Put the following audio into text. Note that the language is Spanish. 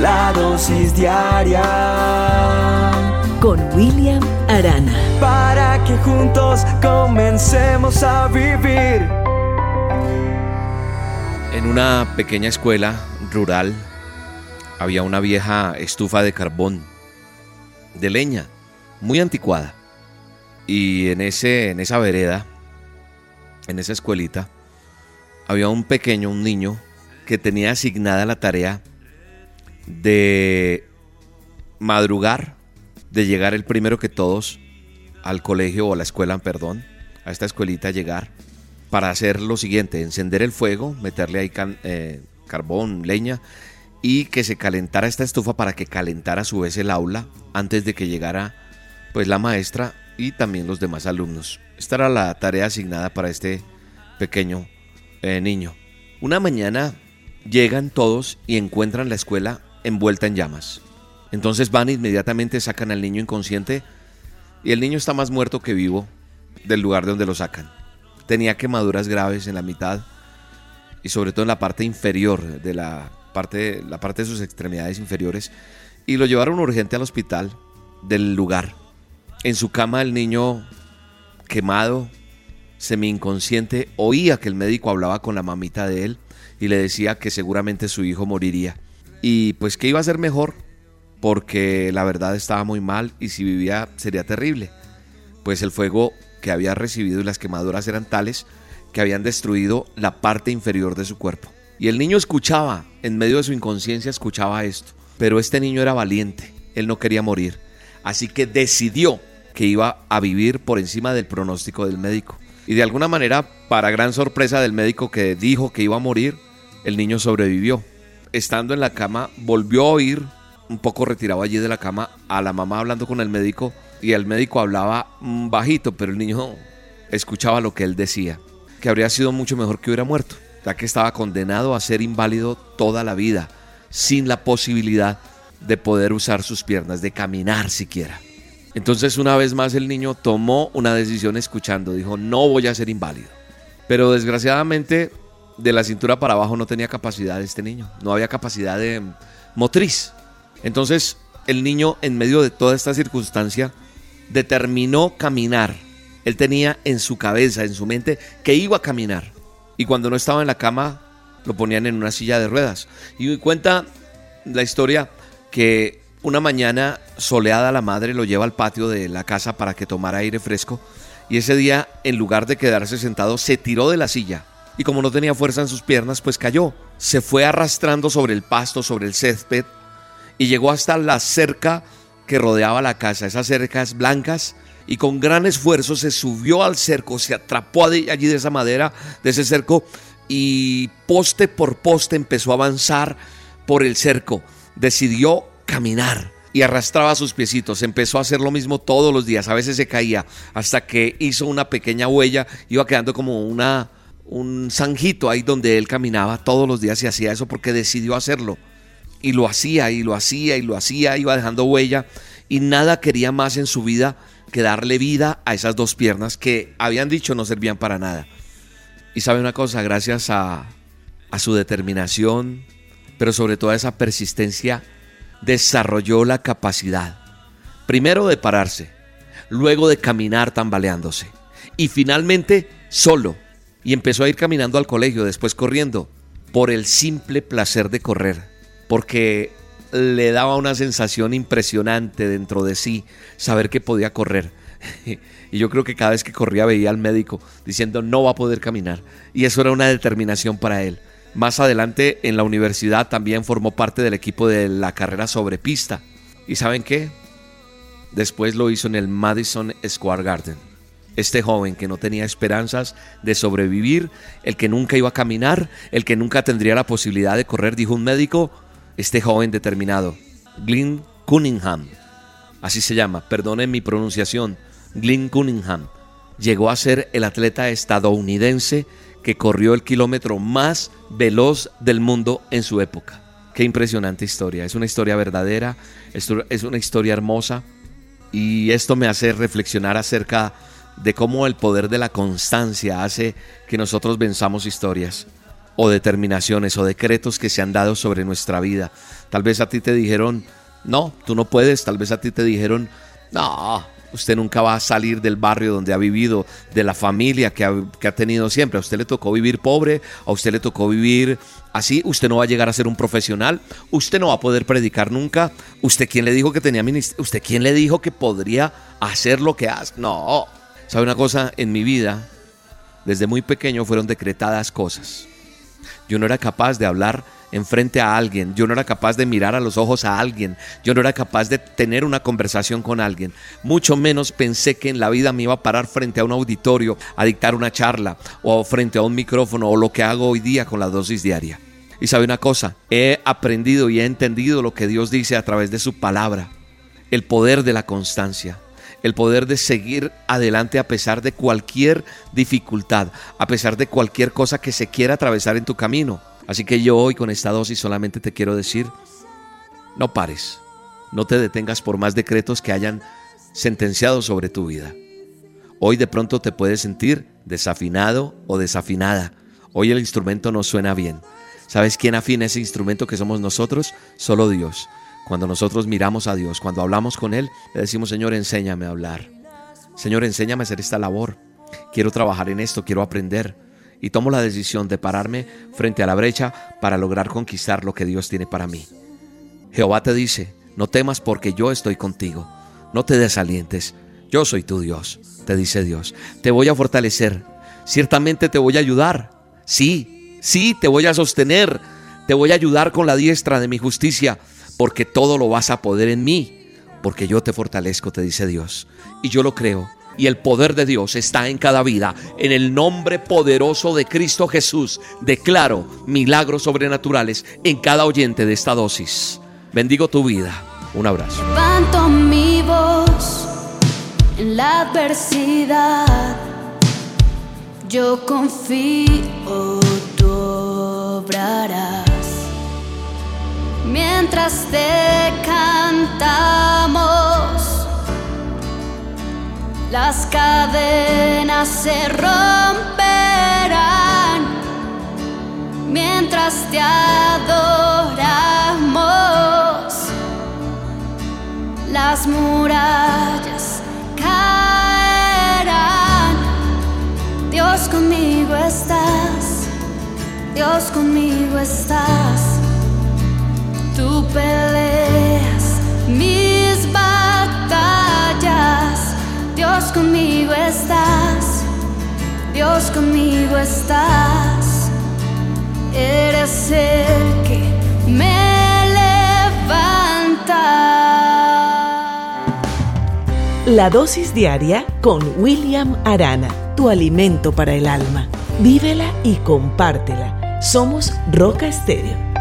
la dosis diaria con William Arana. Para que juntos comencemos a vivir. En una pequeña escuela rural había una vieja estufa de carbón, de leña, muy anticuada. Y en, ese, en esa vereda, en esa escuelita, había un pequeño, un niño, que tenía asignada la tarea de madrugar, de llegar el primero que todos al colegio o a la escuela, perdón, a esta escuelita llegar para hacer lo siguiente, encender el fuego, meterle ahí eh, carbón, leña y que se calentara esta estufa para que calentara a su vez el aula antes de que llegara pues la maestra y también los demás alumnos. Esta era la tarea asignada para este pequeño eh, niño. Una mañana llegan todos y encuentran la escuela envuelta en llamas. Entonces van e inmediatamente, sacan al niño inconsciente y el niño está más muerto que vivo del lugar de donde lo sacan. Tenía quemaduras graves en la mitad y sobre todo en la parte inferior de la parte, la parte de sus extremidades inferiores y lo llevaron urgente al hospital del lugar. En su cama el niño quemado, semi inconsciente, oía que el médico hablaba con la mamita de él y le decía que seguramente su hijo moriría. Y pues que iba a ser mejor porque la verdad estaba muy mal y si vivía sería terrible. Pues el fuego que había recibido y las quemaduras eran tales que habían destruido la parte inferior de su cuerpo. Y el niño escuchaba, en medio de su inconsciencia escuchaba esto. Pero este niño era valiente, él no quería morir. Así que decidió que iba a vivir por encima del pronóstico del médico. Y de alguna manera, para gran sorpresa del médico que dijo que iba a morir, el niño sobrevivió. Estando en la cama, volvió a oír, un poco retirado allí de la cama, a la mamá hablando con el médico y el médico hablaba mm, bajito, pero el niño escuchaba lo que él decía, que habría sido mucho mejor que hubiera muerto, ya que estaba condenado a ser inválido toda la vida, sin la posibilidad de poder usar sus piernas, de caminar siquiera. Entonces una vez más el niño tomó una decisión escuchando, dijo, no voy a ser inválido. Pero desgraciadamente de la cintura para abajo no tenía capacidad este niño, no había capacidad de motriz. Entonces el niño en medio de toda esta circunstancia determinó caminar. Él tenía en su cabeza, en su mente, que iba a caminar. Y cuando no estaba en la cama, lo ponían en una silla de ruedas. Y cuenta la historia que una mañana soleada la madre lo lleva al patio de la casa para que tomara aire fresco. Y ese día, en lugar de quedarse sentado, se tiró de la silla y como no tenía fuerza en sus piernas, pues cayó. Se fue arrastrando sobre el pasto, sobre el césped y llegó hasta la cerca que rodeaba la casa, esas cercas blancas, y con gran esfuerzo se subió al cerco, se atrapó allí de esa madera, de ese cerco, y poste por poste empezó a avanzar por el cerco. Decidió caminar y arrastraba sus piecitos. Empezó a hacer lo mismo todos los días. A veces se caía hasta que hizo una pequeña huella. Iba quedando como una, un zanjito ahí donde él caminaba todos los días y hacía eso porque decidió hacerlo. Y lo hacía y lo hacía y lo hacía, iba dejando huella y nada quería más en su vida que darle vida a esas dos piernas que habían dicho no servían para nada. Y sabe una cosa, gracias a, a su determinación, pero sobre todo a esa persistencia, desarrolló la capacidad, primero de pararse, luego de caminar tambaleándose y finalmente solo y empezó a ir caminando al colegio, después corriendo, por el simple placer de correr, porque le daba una sensación impresionante dentro de sí saber que podía correr. Y yo creo que cada vez que corría veía al médico diciendo no va a poder caminar. Y eso era una determinación para él. Más adelante en la universidad también formó parte del equipo de la carrera sobre pista. ¿Y saben qué? Después lo hizo en el Madison Square Garden. Este joven que no tenía esperanzas de sobrevivir, el que nunca iba a caminar, el que nunca tendría la posibilidad de correr, dijo un médico, este joven determinado, Glyn Cunningham, así se llama, perdonen mi pronunciación, Glyn Cunningham, llegó a ser el atleta estadounidense que corrió el kilómetro más veloz del mundo en su época. Qué impresionante historia, es una historia verdadera, es una historia hermosa y esto me hace reflexionar acerca de cómo el poder de la constancia hace que nosotros venzamos historias. o determinaciones o decretos que se han dado sobre nuestra vida. Tal vez a ti te dijeron, no, tú no puedes, tal vez a ti te dijeron, no, usted nunca va a salir del barrio donde ha vivido, de la familia que ha, tenido siempre. A usted le tocó vivir pobre, a usted le tocó vivir así, usted no va a llegar a ser un profesional, usted no va a poder predicar nunca. ¿Usted quién le dijo que tenía? ¿Usted quién le dijo que podría hacer lo que hace? No. ¿Sabe una cosa? En mi vida, desde muy pequeño fueron decretadas cosas. Yo no era capaz de hablar enfrente a alguien, yo no era capaz de mirar a los ojos a alguien, yo no era capaz de tener una conversación con alguien, mucho menos pensé que en la vida me iba a parar frente a un auditorio a dictar una charla o frente a un micrófono o lo que hago hoy día con la dosis diaria. Y sabe una cosa, he aprendido y he entendido lo que Dios dice a través de su palabra, el poder de la constancia el poder de seguir adelante a pesar de cualquier dificultad, a pesar de cualquier cosa que se quiera atravesar en tu camino. Así que yo hoy con esta dosis solamente te quiero decir, no pares, no te detengas por más decretos que hayan sentenciado sobre tu vida. Hoy de pronto te puedes sentir desafinado o desafinada. Hoy el instrumento no suena bien. ¿Sabes quién afina ese instrumento que somos nosotros? Solo Dios. Cuando nosotros miramos a Dios, cuando hablamos con Él, le decimos, Señor, enséñame a hablar. Señor, enséñame a hacer esta labor. Quiero trabajar en esto, quiero aprender y tomo la decisión de pararme frente a la brecha para lograr conquistar lo que Dios tiene para mí. Jehová te dice, no temas porque yo estoy contigo, no te desalientes, yo soy tu Dios, te dice Dios, te voy a fortalecer, ciertamente te voy a ayudar, sí, sí, te voy a sostener, te voy a ayudar con la diestra de mi justicia, porque todo lo vas a poder en mí, porque yo te fortalezco, te dice Dios, y yo lo creo y el poder de Dios está en cada vida. En el nombre poderoso de Cristo Jesús, declaro milagros sobrenaturales en cada oyente de esta dosis. Bendigo tu vida. Un abrazo. Levanto mi voz en la adversidad. Yo confío, tú obrarás. Mientras te cantamos las cadenas se romperán mientras te adoramos. Las murallas caerán. Dios conmigo estás, Dios conmigo estás. Tú peleas mis batallas. Dios conmigo estás, Dios conmigo estás. Eres el que me levanta. La dosis diaria con William Arana, tu alimento para el alma. Vívela y compártela. Somos Roca Estéreo